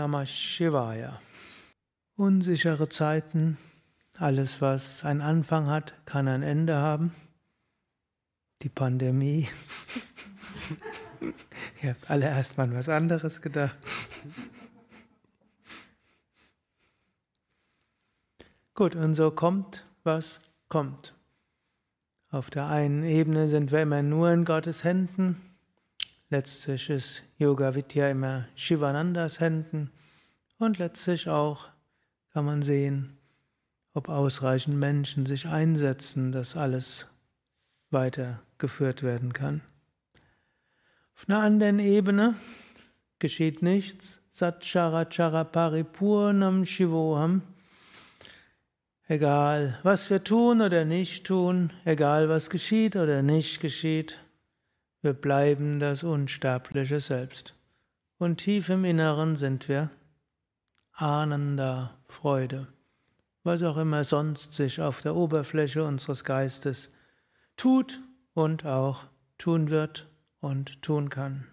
Namah Shivaya. Unsichere Zeiten, alles was einen Anfang hat, kann ein Ende haben. Die Pandemie. Ihr habt alle erstmal an was anderes gedacht. Gut, und so kommt, was kommt. Auf der einen Ebene sind wir immer nur in Gottes Händen. Letztlich ist Yoga Vidya immer Shivanandas Händen. Und letztlich auch kann man sehen, ob ausreichend Menschen sich einsetzen, dass alles weitergeführt werden kann. Auf einer anderen Ebene geschieht nichts. Satchara Paripurnam Shivoham. Egal, was wir tun oder nicht tun, egal, was geschieht oder nicht geschieht, wir bleiben das unsterbliche Selbst. Und tief im Inneren sind wir ahnender Freude, was auch immer sonst sich auf der Oberfläche unseres Geistes tut und auch tun wird und tun kann.